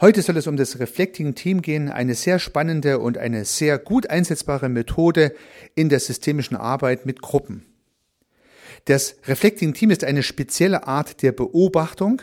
Heute soll es um das Reflecting Team gehen, eine sehr spannende und eine sehr gut einsetzbare Methode in der systemischen Arbeit mit Gruppen. Das Reflecting Team ist eine spezielle Art der Beobachtung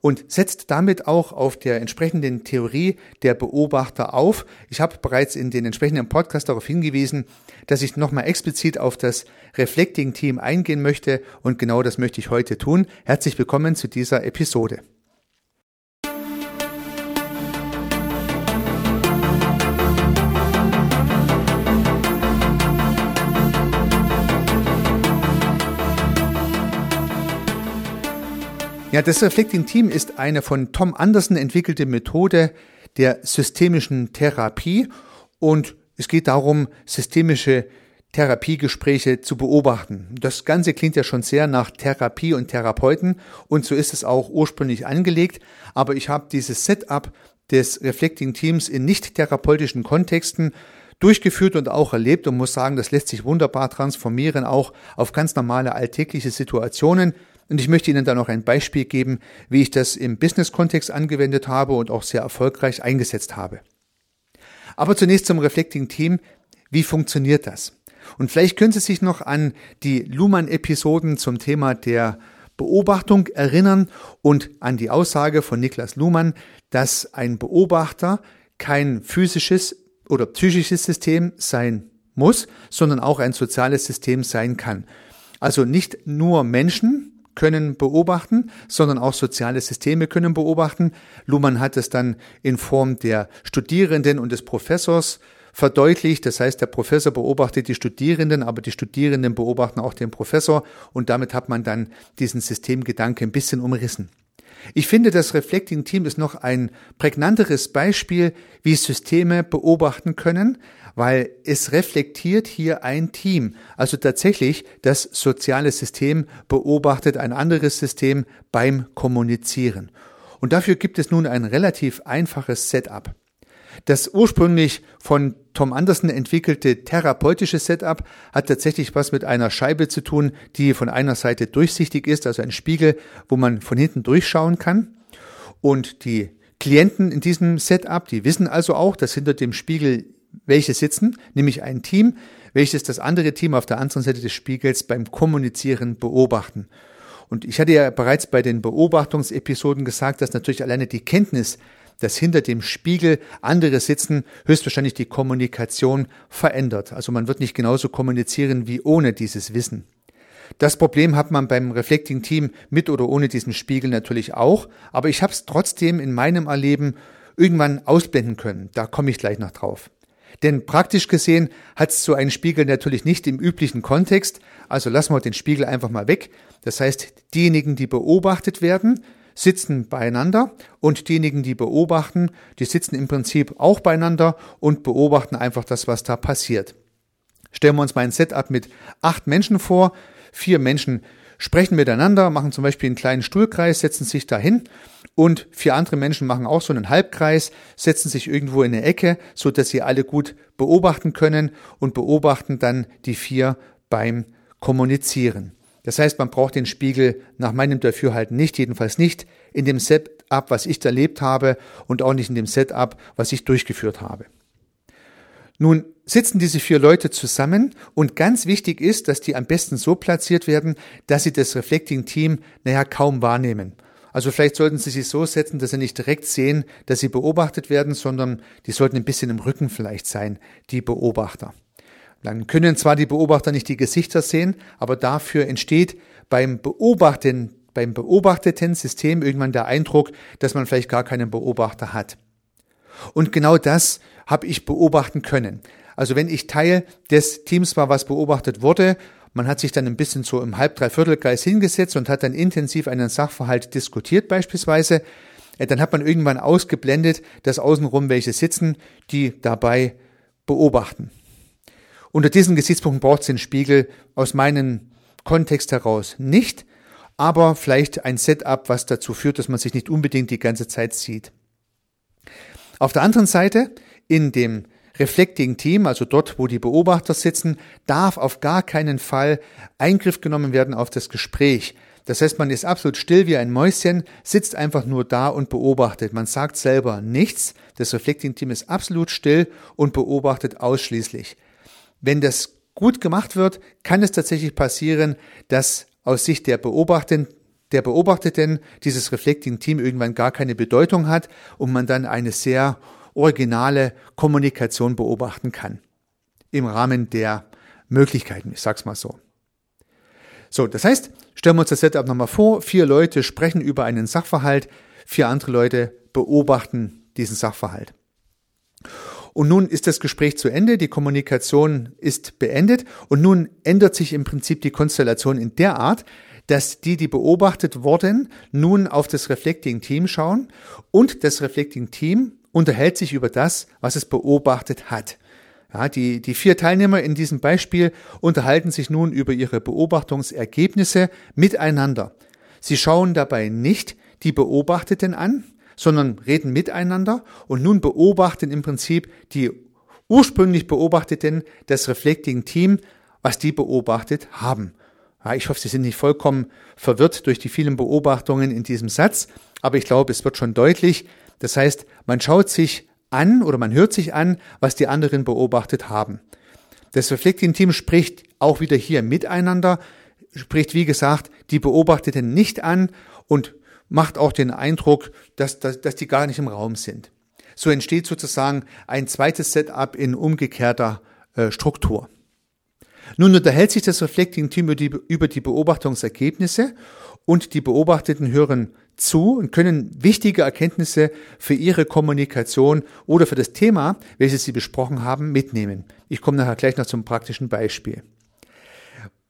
und setzt damit auch auf der entsprechenden Theorie der Beobachter auf. Ich habe bereits in den entsprechenden Podcast darauf hingewiesen, dass ich nochmal explizit auf das Reflecting Team eingehen möchte und genau das möchte ich heute tun. Herzlich willkommen zu dieser Episode. Ja, das Reflecting Team ist eine von Tom Anderson entwickelte Methode der systemischen Therapie und es geht darum, systemische Therapiegespräche zu beobachten. Das Ganze klingt ja schon sehr nach Therapie und Therapeuten und so ist es auch ursprünglich angelegt, aber ich habe dieses Setup des Reflecting Teams in nicht therapeutischen Kontexten durchgeführt und auch erlebt und muss sagen, das lässt sich wunderbar transformieren, auch auf ganz normale alltägliche Situationen. Und ich möchte Ihnen da noch ein Beispiel geben, wie ich das im Business-Kontext angewendet habe und auch sehr erfolgreich eingesetzt habe. Aber zunächst zum Reflecting Team. Wie funktioniert das? Und vielleicht können Sie sich noch an die Luhmann-Episoden zum Thema der Beobachtung erinnern und an die Aussage von Niklas Luhmann, dass ein Beobachter kein physisches oder psychisches System sein muss, sondern auch ein soziales System sein kann. Also nicht nur Menschen, können beobachten, sondern auch soziale Systeme können beobachten. Luhmann hat es dann in Form der Studierenden und des Professors verdeutlicht. Das heißt, der Professor beobachtet die Studierenden, aber die Studierenden beobachten auch den Professor und damit hat man dann diesen Systemgedanke ein bisschen umrissen. Ich finde, das Reflecting Team ist noch ein prägnanteres Beispiel, wie Systeme beobachten können, weil es reflektiert hier ein Team. Also tatsächlich, das soziale System beobachtet ein anderes System beim Kommunizieren. Und dafür gibt es nun ein relativ einfaches Setup. Das ursprünglich von Tom Anderson entwickelte therapeutische Setup hat tatsächlich was mit einer Scheibe zu tun, die von einer Seite durchsichtig ist, also ein Spiegel, wo man von hinten durchschauen kann. Und die Klienten in diesem Setup, die wissen also auch, dass hinter dem Spiegel welche sitzen, nämlich ein Team, welches das andere Team auf der anderen Seite des Spiegels beim Kommunizieren beobachten. Und ich hatte ja bereits bei den Beobachtungsepisoden gesagt, dass natürlich alleine die Kenntnis, dass hinter dem Spiegel andere sitzen, höchstwahrscheinlich die Kommunikation verändert. Also man wird nicht genauso kommunizieren wie ohne dieses Wissen. Das Problem hat man beim Reflecting Team mit oder ohne diesen Spiegel natürlich auch, aber ich habe es trotzdem in meinem Erleben irgendwann ausblenden können. Da komme ich gleich noch drauf. Denn praktisch gesehen hat so ein Spiegel natürlich nicht im üblichen Kontext, also lassen wir den Spiegel einfach mal weg. Das heißt, diejenigen, die beobachtet werden, sitzen beieinander und diejenigen, die beobachten, die sitzen im Prinzip auch beieinander und beobachten einfach das, was da passiert. Stellen wir uns mal ein Setup mit acht Menschen vor. Vier Menschen sprechen miteinander, machen zum Beispiel einen kleinen Stuhlkreis, setzen sich dahin und vier andere Menschen machen auch so einen Halbkreis, setzen sich irgendwo in eine Ecke, so dass sie alle gut beobachten können und beobachten dann die vier beim Kommunizieren. Das heißt, man braucht den Spiegel nach meinem Dafürhalten nicht, jedenfalls nicht in dem Setup, was ich erlebt habe und auch nicht in dem Setup, was ich durchgeführt habe. Nun sitzen diese vier Leute zusammen und ganz wichtig ist, dass die am besten so platziert werden, dass sie das Reflecting Team naja kaum wahrnehmen. Also vielleicht sollten sie sich so setzen, dass sie nicht direkt sehen, dass sie beobachtet werden, sondern die sollten ein bisschen im Rücken vielleicht sein, die Beobachter. Dann können zwar die Beobachter nicht die Gesichter sehen, aber dafür entsteht beim Beobachten, beim beobachteten System irgendwann der Eindruck, dass man vielleicht gar keinen Beobachter hat. Und genau das habe ich beobachten können. Also wenn ich Teil des Teams war, was beobachtet wurde, man hat sich dann ein bisschen so im halb dreiviertel Kreis hingesetzt und hat dann intensiv einen Sachverhalt diskutiert beispielsweise, äh, dann hat man irgendwann ausgeblendet, dass außenrum welche sitzen, die dabei beobachten. Unter diesen Gesichtspunkten braucht es den Spiegel aus meinem Kontext heraus nicht, aber vielleicht ein Setup, was dazu führt, dass man sich nicht unbedingt die ganze Zeit sieht. Auf der anderen Seite, in dem Reflecting Team, also dort, wo die Beobachter sitzen, darf auf gar keinen Fall Eingriff genommen werden auf das Gespräch. Das heißt, man ist absolut still wie ein Mäuschen, sitzt einfach nur da und beobachtet. Man sagt selber nichts. Das Reflecting Team ist absolut still und beobachtet ausschließlich. Wenn das gut gemacht wird, kann es tatsächlich passieren, dass aus Sicht der Beobachtenden der Beobachteten dieses Reflecting Team irgendwann gar keine Bedeutung hat und man dann eine sehr originale Kommunikation beobachten kann. Im Rahmen der Möglichkeiten, ich sag's mal so. So, das heißt, stellen wir uns das Setup nochmal vor, vier Leute sprechen über einen Sachverhalt, vier andere Leute beobachten diesen Sachverhalt. Und nun ist das Gespräch zu Ende, die Kommunikation ist beendet und nun ändert sich im Prinzip die Konstellation in der Art, dass die, die beobachtet wurden, nun auf das Reflecting Team schauen und das Reflecting Team unterhält sich über das, was es beobachtet hat. Ja, die, die vier Teilnehmer in diesem Beispiel unterhalten sich nun über ihre Beobachtungsergebnisse miteinander. Sie schauen dabei nicht die Beobachteten an, sondern reden miteinander und nun beobachten im Prinzip die ursprünglich Beobachteten das Reflecting Team, was die beobachtet haben. Ja, ich hoffe, Sie sind nicht vollkommen verwirrt durch die vielen Beobachtungen in diesem Satz, aber ich glaube, es wird schon deutlich. Das heißt, man schaut sich an oder man hört sich an, was die anderen beobachtet haben. Das Reflecting-Team spricht auch wieder hier miteinander, spricht, wie gesagt, die Beobachteten nicht an und macht auch den Eindruck, dass, dass, dass die gar nicht im Raum sind. So entsteht sozusagen ein zweites Setup in umgekehrter äh, Struktur. Nun unterhält sich das Reflecting Team über die, über die Beobachtungsergebnisse und die Beobachteten hören zu und können wichtige Erkenntnisse für ihre Kommunikation oder für das Thema, welches sie besprochen haben, mitnehmen. Ich komme nachher gleich noch zum praktischen Beispiel.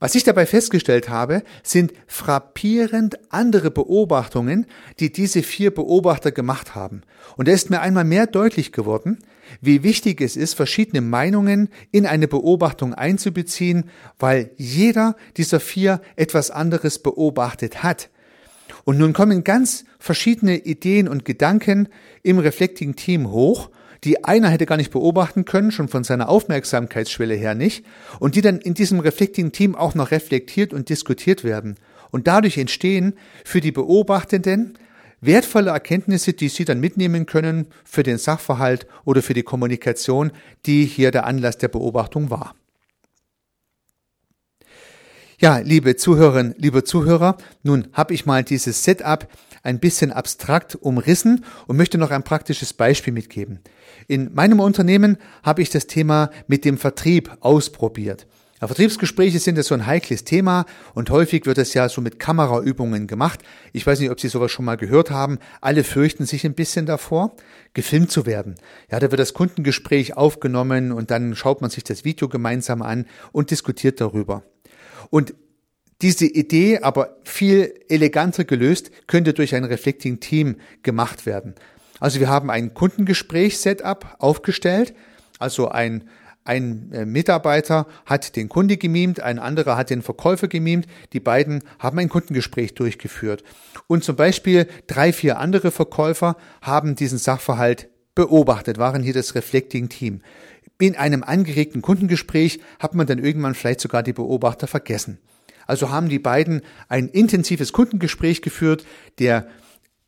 Was ich dabei festgestellt habe, sind frappierend andere Beobachtungen, die diese vier Beobachter gemacht haben. Und da ist mir einmal mehr deutlich geworden, wie wichtig es ist, verschiedene Meinungen in eine Beobachtung einzubeziehen, weil jeder dieser vier etwas anderes beobachtet hat. Und nun kommen ganz verschiedene Ideen und Gedanken im Reflecting Team hoch, die einer hätte gar nicht beobachten können, schon von seiner Aufmerksamkeitsschwelle her nicht, und die dann in diesem Reflecting Team auch noch reflektiert und diskutiert werden. Und dadurch entstehen für die Beobachtenden wertvolle Erkenntnisse, die Sie dann mitnehmen können für den Sachverhalt oder für die Kommunikation, die hier der Anlass der Beobachtung war. Ja, liebe Zuhörerinnen, liebe Zuhörer, nun habe ich mal dieses Setup ein bisschen abstrakt umrissen und möchte noch ein praktisches Beispiel mitgeben. In meinem Unternehmen habe ich das Thema mit dem Vertrieb ausprobiert. Ja, Vertriebsgespräche sind ja so ein heikles Thema und häufig wird es ja so mit Kameraübungen gemacht. Ich weiß nicht, ob Sie sowas schon mal gehört haben. Alle fürchten sich ein bisschen davor, gefilmt zu werden. Ja, da wird das Kundengespräch aufgenommen und dann schaut man sich das Video gemeinsam an und diskutiert darüber. Und diese Idee, aber viel eleganter gelöst, könnte durch ein Reflecting Team gemacht werden. Also wir haben ein Kundengespräch-Setup aufgestellt, also ein ein äh, Mitarbeiter hat den Kunde gemimt, ein anderer hat den Verkäufer gemimt. Die beiden haben ein Kundengespräch durchgeführt. Und zum Beispiel drei, vier andere Verkäufer haben diesen Sachverhalt beobachtet, waren hier das Reflecting Team. In einem angeregten Kundengespräch hat man dann irgendwann vielleicht sogar die Beobachter vergessen. Also haben die beiden ein intensives Kundengespräch geführt, der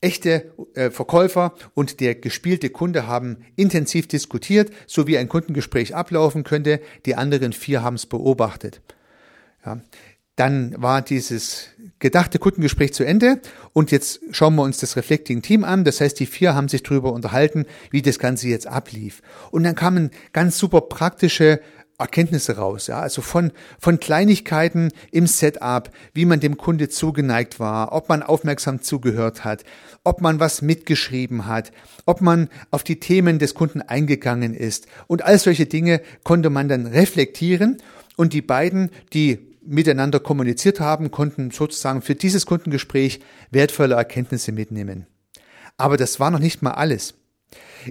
echte äh, Verkäufer und der gespielte Kunde haben intensiv diskutiert, so wie ein Kundengespräch ablaufen könnte. Die anderen vier haben es beobachtet. Ja. Dann war dieses gedachte Kundengespräch zu Ende und jetzt schauen wir uns das Reflecting Team an. Das heißt, die vier haben sich darüber unterhalten, wie das Ganze jetzt ablief. Und dann kamen ganz super praktische Erkenntnisse raus, ja, also von, von Kleinigkeiten im Setup, wie man dem Kunde zugeneigt war, ob man aufmerksam zugehört hat, ob man was mitgeschrieben hat, ob man auf die Themen des Kunden eingegangen ist und all solche Dinge konnte man dann reflektieren und die beiden, die miteinander kommuniziert haben, konnten sozusagen für dieses Kundengespräch wertvolle Erkenntnisse mitnehmen. Aber das war noch nicht mal alles.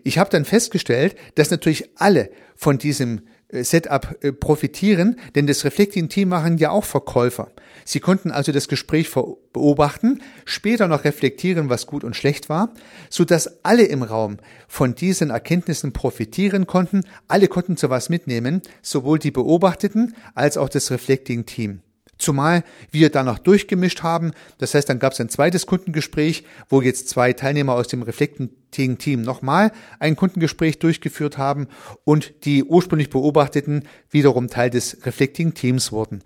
Ich habe dann festgestellt, dass natürlich alle von diesem Setup äh, profitieren, denn das Reflecting Team machen ja auch Verkäufer. Sie konnten also das Gespräch beobachten, später noch reflektieren, was gut und schlecht war, so dass alle im Raum von diesen Erkenntnissen profitieren konnten. Alle konnten zu was mitnehmen, sowohl die Beobachteten als auch das Reflecting Team. Zumal wir danach durchgemischt haben. Das heißt, dann gab es ein zweites Kundengespräch, wo jetzt zwei Teilnehmer aus dem Reflecting-Team nochmal ein Kundengespräch durchgeführt haben und die ursprünglich Beobachteten wiederum Teil des Reflecting-Teams wurden.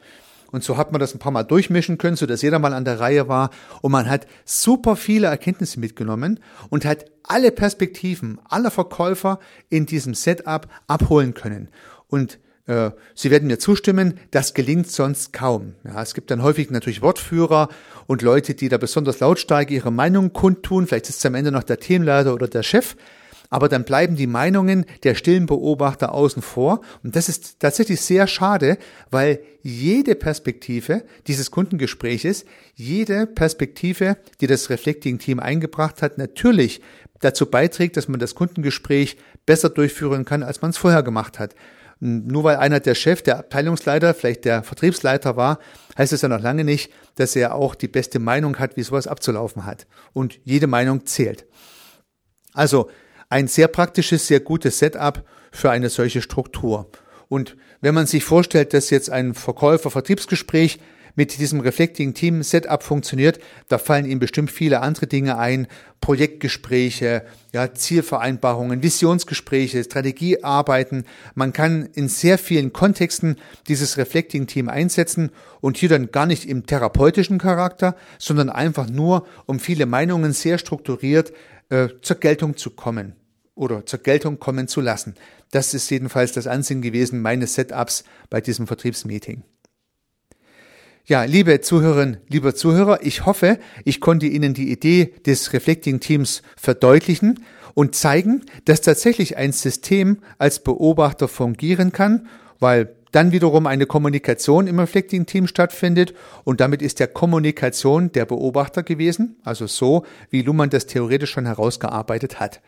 Und so hat man das ein paar Mal durchmischen können, so dass jeder mal an der Reihe war. Und man hat super viele Erkenntnisse mitgenommen und hat alle Perspektiven aller Verkäufer in diesem Setup abholen können. Und Sie werden mir zustimmen, das gelingt sonst kaum. Ja, es gibt dann häufig natürlich Wortführer und Leute, die da besonders lautstark ihre Meinung kundtun. Vielleicht ist es am Ende noch der Teamleiter oder der Chef. Aber dann bleiben die Meinungen der stillen Beobachter außen vor. Und das ist tatsächlich sehr schade, weil jede Perspektive dieses Kundengespräches, jede Perspektive, die das Reflecting-Team eingebracht hat, natürlich dazu beiträgt, dass man das Kundengespräch besser durchführen kann, als man es vorher gemacht hat. Nur weil einer der Chef, der Abteilungsleiter, vielleicht der Vertriebsleiter war, heißt es ja noch lange nicht, dass er auch die beste Meinung hat, wie sowas abzulaufen hat. Und jede Meinung zählt. Also ein sehr praktisches, sehr gutes Setup für eine solche Struktur. Und wenn man sich vorstellt, dass jetzt ein Verkäufer-Vertriebsgespräch mit diesem Reflecting Team Setup funktioniert, da fallen Ihnen bestimmt viele andere Dinge ein, Projektgespräche, ja, Zielvereinbarungen, Visionsgespräche, Strategiearbeiten. Man kann in sehr vielen Kontexten dieses Reflecting Team einsetzen und hier dann gar nicht im therapeutischen Charakter, sondern einfach nur, um viele Meinungen sehr strukturiert äh, zur Geltung zu kommen oder zur Geltung kommen zu lassen. Das ist jedenfalls das Ansinnen gewesen meines Setups bei diesem Vertriebsmeeting. Ja, liebe Zuhörerinnen, lieber Zuhörer, ich hoffe, ich konnte Ihnen die Idee des Reflecting Teams verdeutlichen und zeigen, dass tatsächlich ein System als Beobachter fungieren kann, weil dann wiederum eine Kommunikation im Reflecting Team stattfindet und damit ist der Kommunikation der Beobachter gewesen, also so, wie Luhmann das theoretisch schon herausgearbeitet hat.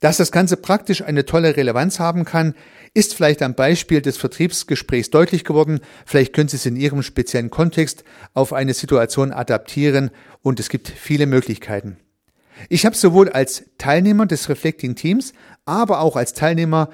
Dass das Ganze praktisch eine tolle Relevanz haben kann, ist vielleicht am Beispiel des Vertriebsgesprächs deutlich geworden. Vielleicht können Sie es in Ihrem speziellen Kontext auf eine Situation adaptieren und es gibt viele Möglichkeiten. Ich habe sowohl als Teilnehmer des Reflecting Teams, aber auch als Teilnehmer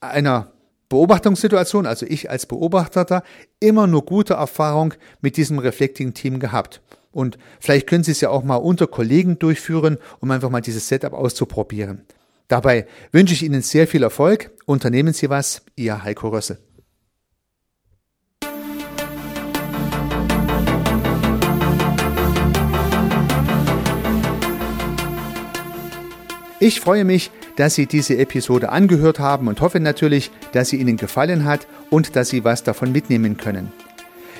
einer Beobachtungssituation, also ich als Beobachteter, immer nur gute Erfahrung mit diesem Reflecting Team gehabt. Und vielleicht können Sie es ja auch mal unter Kollegen durchführen, um einfach mal dieses Setup auszuprobieren. Dabei wünsche ich Ihnen sehr viel Erfolg. Unternehmen Sie was, Ihr Heiko Rössel. Ich freue mich, dass Sie diese Episode angehört haben und hoffe natürlich, dass sie Ihnen gefallen hat und dass Sie was davon mitnehmen können.